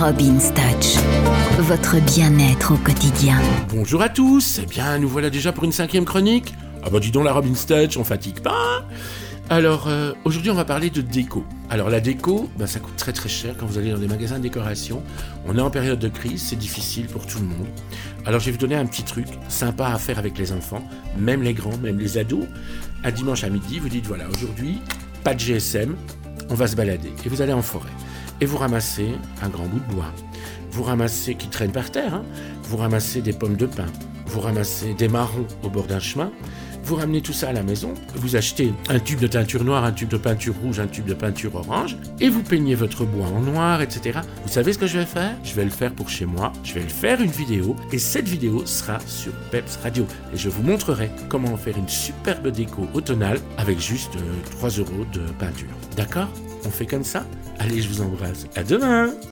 Robin's Touch, votre bien-être au quotidien. Bonjour à tous, eh bien nous voilà déjà pour une cinquième chronique. Ah bah dis donc la Robin's Touch, on fatigue pas alors, euh, aujourd'hui, on va parler de déco. Alors, la déco, ben, ça coûte très très cher quand vous allez dans des magasins de décoration. On est en période de crise, c'est difficile pour tout le monde. Alors, je vais vous donner un petit truc sympa à faire avec les enfants, même les grands, même les ados. Un dimanche à midi, vous dites voilà, aujourd'hui, pas de GSM, on va se balader. Et vous allez en forêt. Et vous ramassez un grand bout de bois. Vous ramassez, qui traîne par terre, hein. vous ramassez des pommes de pin. Vous ramassez des marrons au bord d'un chemin vous ramenez tout ça à la maison, vous achetez un tube de teinture noire, un tube de peinture rouge, un tube de peinture orange, et vous peignez votre bois en noir, etc. Vous savez ce que je vais faire? Je vais le faire pour chez moi, je vais le faire une vidéo, et cette vidéo sera sur Peps Radio. Et je vous montrerai comment faire une superbe déco automnale avec juste 3 euh, euros de peinture. D'accord? On fait comme ça? Allez, je vous embrasse. À demain